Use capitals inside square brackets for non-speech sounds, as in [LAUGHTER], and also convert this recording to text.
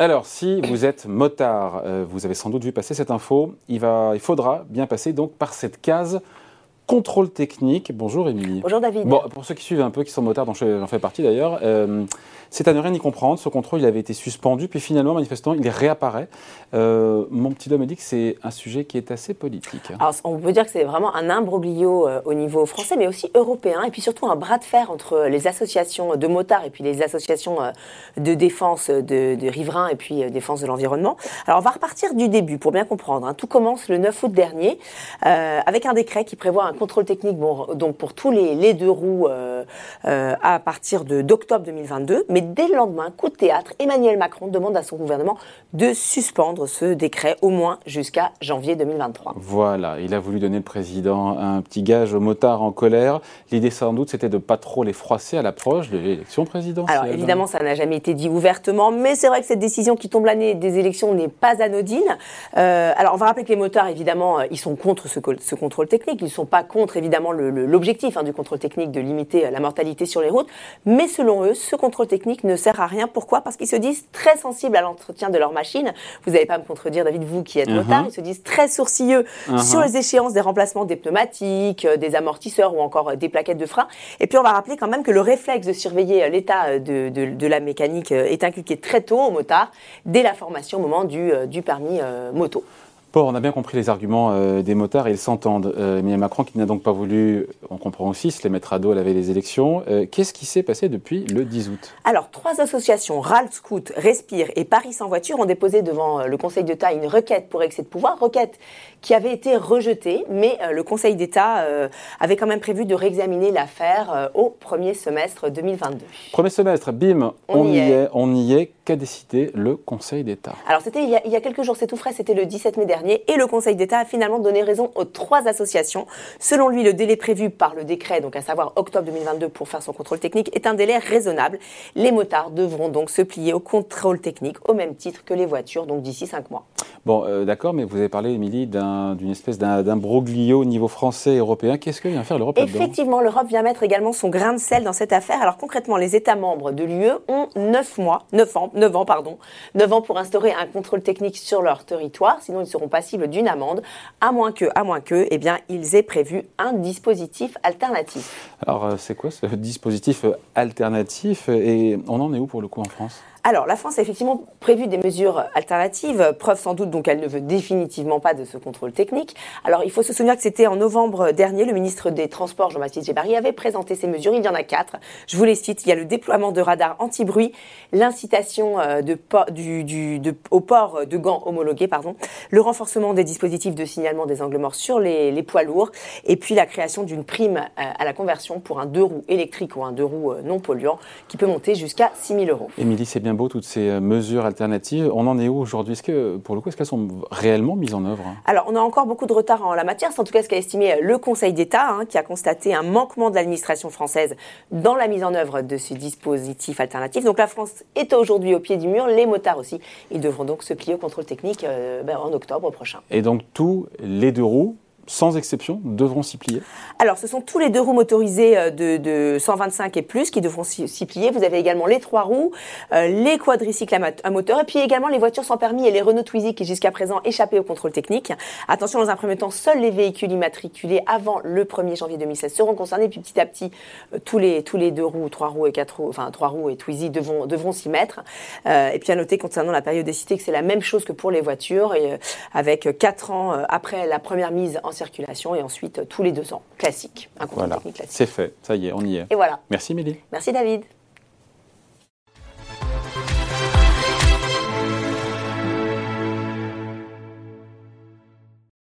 Alors, si vous êtes motard, euh, vous avez sans doute vu passer cette info, il, va, il faudra bien passer donc par cette case contrôle technique. Bonjour Émilie. Bonjour David. Bon, pour ceux qui suivent un peu, qui sont motards, dont j'en fais partie d'ailleurs, euh, c'est à ne rien y comprendre. Ce contrôle, il avait été suspendu, puis finalement, manifestement, il réapparaît. Euh, mon petit homme me dit que c'est un sujet qui est assez politique. Alors, on peut dire que c'est vraiment un imbroglio euh, au niveau français, mais aussi européen, et puis surtout un bras de fer entre les associations de motards et puis les associations de défense de, riverains et puis défense de l'environnement. Alors, on va repartir du début pour bien comprendre. Hein. Tout commence le 9 août dernier avec un décret qui prévoit un contrôle technique bon, donc pour tous les, les deux roues euh, euh, à partir d'octobre 2022. Mais dès le lendemain, coup de théâtre, Emmanuel Macron demande à son gouvernement de suspendre ce décret au moins jusqu'à janvier 2023. Voilà, il a voulu donner le président un petit gage aux motards en colère. L'idée sans doute c'était de pas trop les froisser à l'approche de l'élection présidentielle. Alors évidemment ça n'a jamais été dit ouvertement, mais c'est vrai que cette décision qui tombe l'année des élections n'est pas anodine. Euh, alors on va rappeler que les motards évidemment ils sont contre ce, ce contrôle technique, ils ne sont pas contre évidemment l'objectif hein, du contrôle technique de limiter euh, la mortalité sur les routes, mais selon eux, ce contrôle technique ne sert à rien. Pourquoi? Parce qu'ils se disent très sensibles à l'entretien de leur machine. Vous n'allez pas me contredire, David, vous qui êtes motard, uh-huh. ils se disent très sourcilleux uh-huh. sur les échéances des remplacements des pneumatiques, euh, des amortisseurs ou encore euh, des plaquettes de frein. Et puis on va rappeler quand même que le réflexe de surveiller l'état de, la mécanique est inculqué très tôt aux motards, dès la formation au moment du, permis moto. Bon, on a bien compris les arguments euh, des motards et ils s'entendent. Euh, Macron, qui n'a donc pas voulu, on comprend aussi, se les mettre à dos à la veille des élections. Euh, qu'est-ce qui s'est passé depuis le 10 août? Alors, trois associations, RAL Scout, Respire et Paris sans voiture, ont déposé devant le Conseil d'État une requête pour excès de pouvoir, requête qui avait été rejetée, mais le Conseil d'État avait quand même prévu de réexaminer l'affaire au premier semestre 2022. Premier semestre, bim, on, y, est. on y est. Qu'a décidé le Conseil d'État? Alors, c'était il, il, y a quelques jours, c'est tout frais, c'était le 17 mai dernier et le Conseil d'État a finalement donné raison aux trois associations. Selon lui, le délai prévu par le décret, donc à savoir octobre 2022 pour faire son contrôle technique, est un délai raisonnable. Les motards devront donc se plier au contrôle technique au même titre que les voitures, donc d'ici cinq mois. Bon, euh, d'accord, mais vous avez parlé, Émilie, d'une espèce d'un broglio au niveau français et européen. Qu'est-ce que vient faire l'Europe Effectivement, l'Europe vient mettre également son grain de sel dans cette affaire. Alors concrètement, les États membres de l'UE ont 9 mois, 9 ans, 9 ans, pardon, 9 ans pour instaurer un contrôle technique sur leur territoire, sinon ils seront pas d'une amende, à moins que, à moins que, eh bien, ils aient prévu un dispositif alternatif. Alors, euh, c'est quoi ce [LAUGHS] dispositif alternatif? Et on en est où pour le coup en France? Alors, la France a effectivement prévu des mesures alternatives, preuve sans doute donc elle ne veut définitivement pas de ce contrôle technique. Alors, il faut se souvenir que c'était en novembre dernier, le ministre des Transports, Jean-Baptiste Gébari, avait présenté ces mesures. Il y en a quatre. Je vous les cite. Il y a le déploiement de radars anti-bruit, l'incitation euh, de, au port de gants homologués, pardon, le renforcement des dispositifs de signalement des angles morts sur les, poids lourds, et puis la création d'une prime euh, à la conversion pour un deux roues électrique ou un deux roues euh, non polluant qui peut monter jusqu'à 6 000 euros. Émilie, c'est bien beau toutes ces euh, mesures alternatives. On en est où aujourd'hui? Est-ce que, pour le coup, est-ce qu'elles sont réellement mises en œuvre? Alors, on a encore beaucoup de retard en la matière. C'est en tout cas ce qu'a estimé le Conseil d'État, hein, qui a constaté un manquement de l'administration française dans la mise en œuvre de ces dispositifs alternatifs. Donc, la France est aujourd'hui au pied du mur. Les motards aussi. Ils devront donc se plier au contrôle technique ben, en octobre prochain. Et donc, tous les deux roues sans exception, devront s'y plier Alors, ce sont tous les deux roues motorisées euh, de, 125 et plus qui devront s'y plier. Vous avez également les trois roues, euh, les quadricycles à, moteur, et puis également les voitures sans permis et les Renault Twizy qui jusqu'à présent échappaient au contrôle technique. Attention, dans un premier temps, seuls les véhicules immatriculés avant le 1er janvier 2016 seront concernés, puis petit à petit, euh, tous, les, tous les deux roues, trois roues et quatre roues, enfin trois roues et Twizy devront, devront s'y mettre. et puis à noter concernant la périodicité que c'est la même chose que pour les voitures, et, avec quatre ans après la première mise en circulation et ensuite tous les deux ans. Classique. Un contrôle technique classique. C'est fait, ça y est, on y est. Et voilà. Merci Mélie. Merci David.